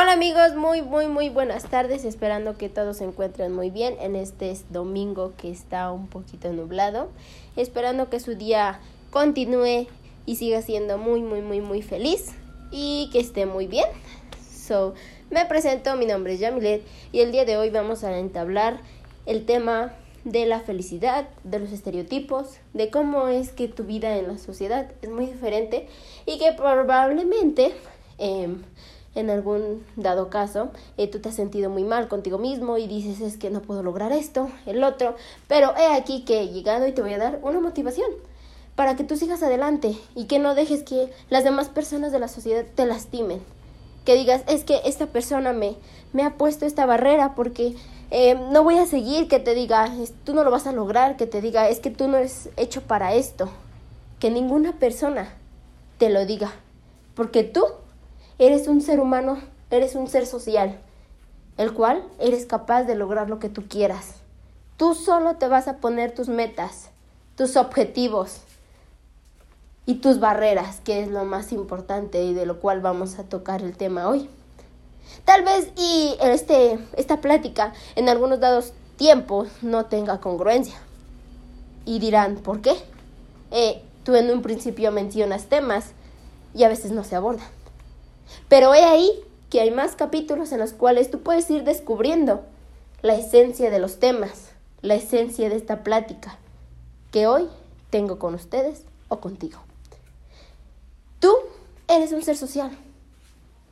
Hola amigos, muy muy muy buenas tardes, esperando que todos se encuentren muy bien en este domingo que está un poquito nublado, esperando que su día continúe y siga siendo muy muy muy muy feliz y que esté muy bien. So, me presento, mi nombre es Yamilet y el día de hoy vamos a entablar el tema de la felicidad, de los estereotipos, de cómo es que tu vida en la sociedad es muy diferente y que probablemente eh, en algún dado caso, eh, tú te has sentido muy mal contigo mismo y dices es que no puedo lograr esto, el otro, pero he aquí que he llegado y te voy a dar una motivación para que tú sigas adelante y que no dejes que las demás personas de la sociedad te lastimen. Que digas, es que esta persona me, me ha puesto esta barrera porque eh, no voy a seguir que te diga, tú no lo vas a lograr, que te diga, es que tú no eres hecho para esto. Que ninguna persona te lo diga, porque tú Eres un ser humano, eres un ser social, el cual eres capaz de lograr lo que tú quieras. Tú solo te vas a poner tus metas, tus objetivos y tus barreras, que es lo más importante y de lo cual vamos a tocar el tema hoy. Tal vez y este, esta plática en algunos dados tiempos no tenga congruencia. Y dirán, ¿por qué? Eh, tú en un principio mencionas temas y a veces no se abordan. Pero he ahí que hay más capítulos en los cuales tú puedes ir descubriendo la esencia de los temas, la esencia de esta plática que hoy tengo con ustedes o contigo. Tú eres un ser social.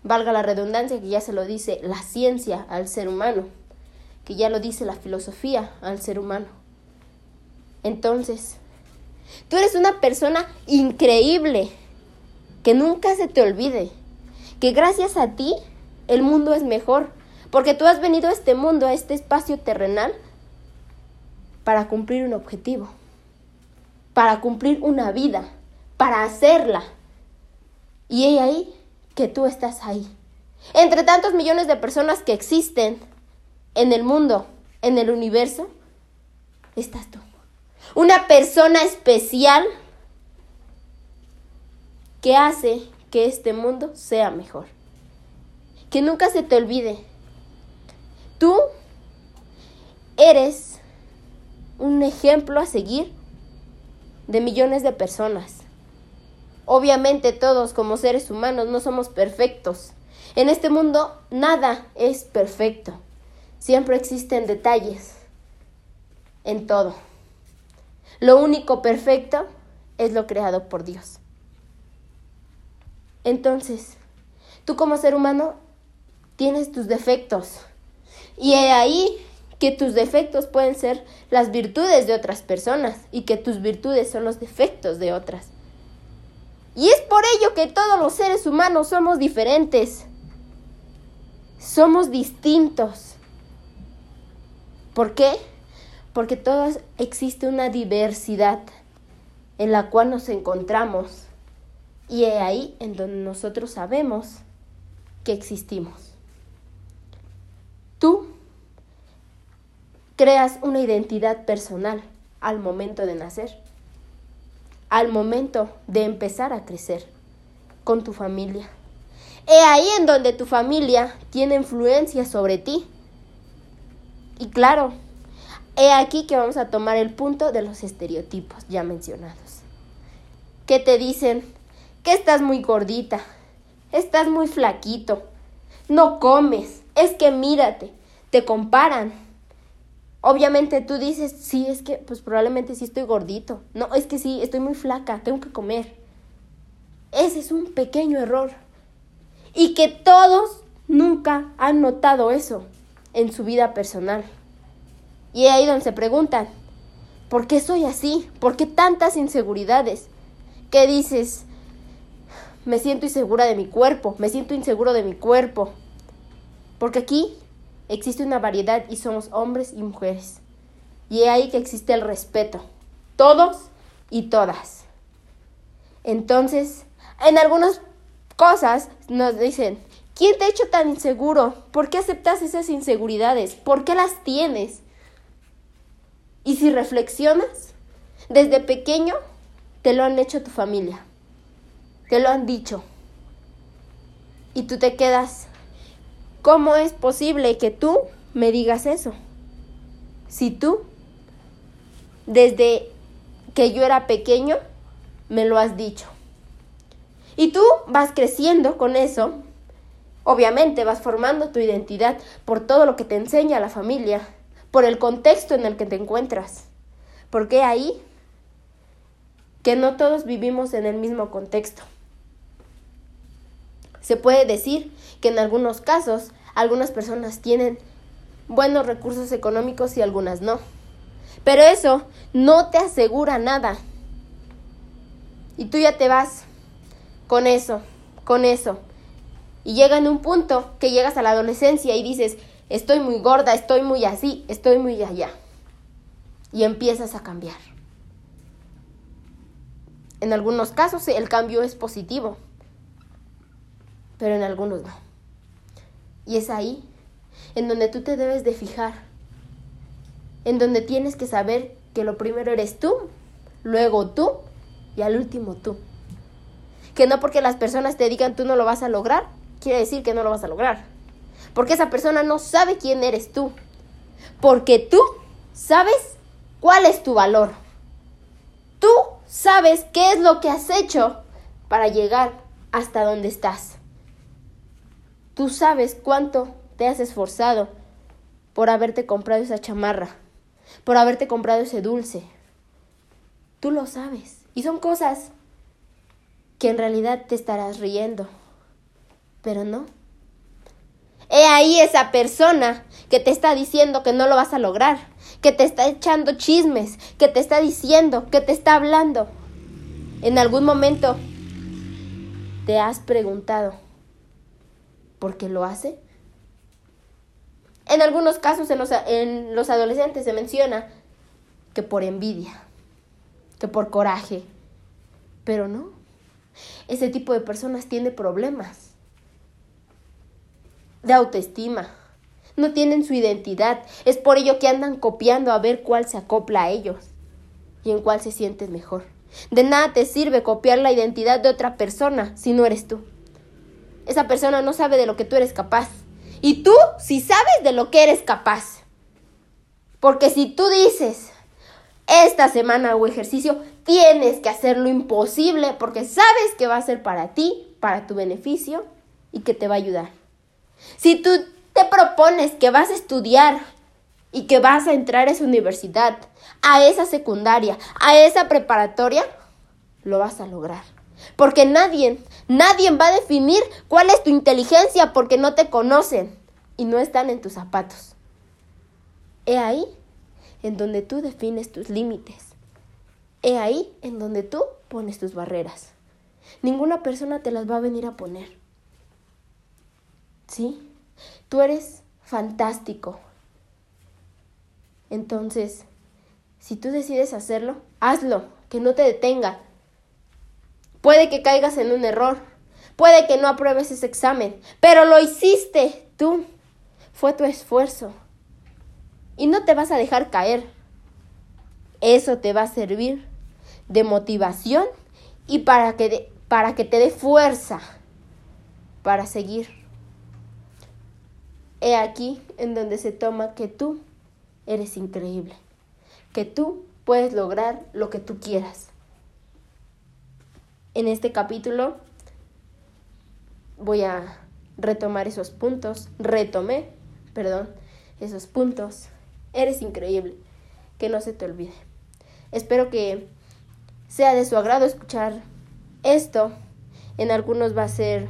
Valga la redundancia que ya se lo dice la ciencia al ser humano, que ya lo dice la filosofía al ser humano. Entonces, tú eres una persona increíble, que nunca se te olvide que gracias a ti el mundo es mejor, porque tú has venido a este mundo, a este espacio terrenal, para cumplir un objetivo, para cumplir una vida, para hacerla. Y he ahí que tú estás ahí. Entre tantos millones de personas que existen en el mundo, en el universo, estás tú. Una persona especial que hace que este mundo sea mejor. Que nunca se te olvide, tú eres un ejemplo a seguir de millones de personas. Obviamente todos como seres humanos no somos perfectos. En este mundo nada es perfecto. Siempre existen detalles en todo. Lo único perfecto es lo creado por Dios. Entonces, tú como ser humano tienes tus defectos. Y ahí que tus defectos pueden ser las virtudes de otras personas y que tus virtudes son los defectos de otras. Y es por ello que todos los seres humanos somos diferentes. Somos distintos. ¿Por qué? Porque todos existe una diversidad en la cual nos encontramos. Y es ahí en donde nosotros sabemos que existimos. Tú creas una identidad personal al momento de nacer, al momento de empezar a crecer con tu familia. Es ahí en donde tu familia tiene influencia sobre ti. Y claro, he aquí que vamos a tomar el punto de los estereotipos ya mencionados. Que te dicen, estás muy gordita, estás muy flaquito, no comes, es que mírate, te comparan. Obviamente tú dices, sí, es que pues probablemente sí estoy gordito, no, es que sí, estoy muy flaca, tengo que comer. Ese es un pequeño error. Y que todos nunca han notado eso en su vida personal. Y ahí donde se preguntan, ¿por qué soy así? ¿Por qué tantas inseguridades? ¿Qué dices? Me siento insegura de mi cuerpo, me siento inseguro de mi cuerpo. Porque aquí existe una variedad y somos hombres y mujeres. Y es ahí que existe el respeto. Todos y todas. Entonces, en algunas cosas nos dicen, ¿quién te ha hecho tan inseguro? ¿Por qué aceptas esas inseguridades? ¿Por qué las tienes? Y si reflexionas, desde pequeño te lo han hecho tu familia te lo han dicho. Y tú te quedas, ¿cómo es posible que tú me digas eso? Si tú, desde que yo era pequeño, me lo has dicho. Y tú vas creciendo con eso. Obviamente vas formando tu identidad por todo lo que te enseña la familia, por el contexto en el que te encuentras. Porque ahí que no todos vivimos en el mismo contexto. Se puede decir que en algunos casos algunas personas tienen buenos recursos económicos y algunas no. Pero eso no te asegura nada. Y tú ya te vas con eso, con eso. Y llega en un punto que llegas a la adolescencia y dices, estoy muy gorda, estoy muy así, estoy muy allá. Y empiezas a cambiar. En algunos casos el cambio es positivo, pero en algunos no. Y es ahí en donde tú te debes de fijar, en donde tienes que saber que lo primero eres tú, luego tú y al último tú. Que no porque las personas te digan tú no lo vas a lograr, quiere decir que no lo vas a lograr. Porque esa persona no sabe quién eres tú. Porque tú sabes cuál es tu valor. Tú sabes qué es lo que has hecho para llegar hasta donde estás. Tú sabes cuánto te has esforzado por haberte comprado esa chamarra, por haberte comprado ese dulce. Tú lo sabes. Y son cosas que en realidad te estarás riendo, pero no. He ahí esa persona que te está diciendo que no lo vas a lograr, que te está echando chismes, que te está diciendo, que te está hablando. En algún momento te has preguntado, ¿por qué lo hace? En algunos casos en los, en los adolescentes se menciona que por envidia, que por coraje, pero no. Ese tipo de personas tiene problemas de autoestima, no tienen su identidad. Es por ello que andan copiando a ver cuál se acopla a ellos y en cuál se sienten mejor. De nada te sirve copiar la identidad de otra persona si no eres tú. Esa persona no sabe de lo que tú eres capaz. Y tú sí sabes de lo que eres capaz. Porque si tú dices, esta semana o ejercicio, tienes que hacer lo imposible porque sabes que va a ser para ti, para tu beneficio y que te va a ayudar. Si tú te propones que vas a estudiar y que vas a entrar a esa universidad, a esa secundaria, a esa preparatoria, lo vas a lograr. Porque nadie, nadie va a definir cuál es tu inteligencia porque no te conocen y no están en tus zapatos. He ahí en donde tú defines tus límites. He ahí en donde tú pones tus barreras. Ninguna persona te las va a venir a poner. ¿Sí? Tú eres fantástico. Entonces, si tú decides hacerlo, hazlo, que no te detenga. Puede que caigas en un error, puede que no apruebes ese examen, pero lo hiciste tú. Fue tu esfuerzo. Y no te vas a dejar caer. Eso te va a servir de motivación y para que, para que te dé fuerza para seguir. He aquí en donde se toma que tú eres increíble, que tú puedes lograr lo que tú quieras. En este capítulo voy a retomar esos puntos, retomé, perdón, esos puntos. Eres increíble, que no se te olvide. Espero que sea de su agrado escuchar esto. En algunos va a ser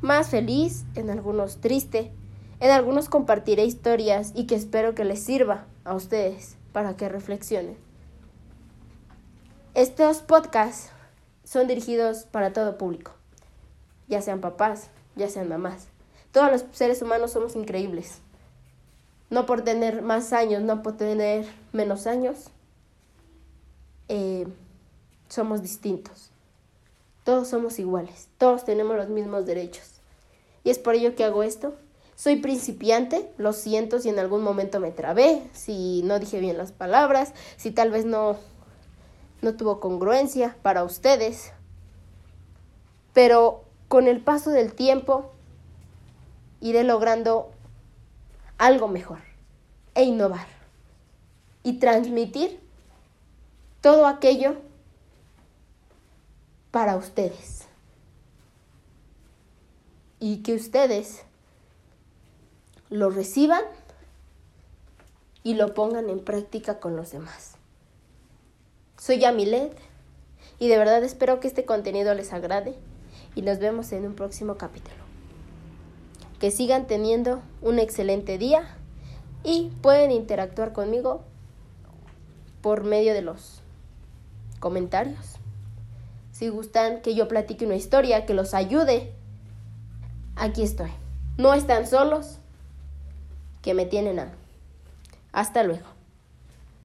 más feliz, en algunos triste, en algunos compartiré historias y que espero que les sirva a ustedes para que reflexionen. Estos podcasts son dirigidos para todo público, ya sean papás, ya sean mamás. Todos los seres humanos somos increíbles. No por tener más años, no por tener menos años, eh, somos distintos. Todos somos iguales, todos tenemos los mismos derechos. Y es por ello que hago esto, soy principiante, lo siento si en algún momento me trabé, si no dije bien las palabras, si tal vez no, no tuvo congruencia para ustedes. Pero con el paso del tiempo iré logrando algo mejor e innovar y transmitir todo aquello para ustedes. Y que ustedes lo reciban y lo pongan en práctica con los demás. Soy Yamilet y de verdad espero que este contenido les agrade y nos vemos en un próximo capítulo. Que sigan teniendo un excelente día y pueden interactuar conmigo por medio de los comentarios. Si gustan que yo platique una historia que los ayude, aquí estoy. No están solos, que me tienen a Hasta luego.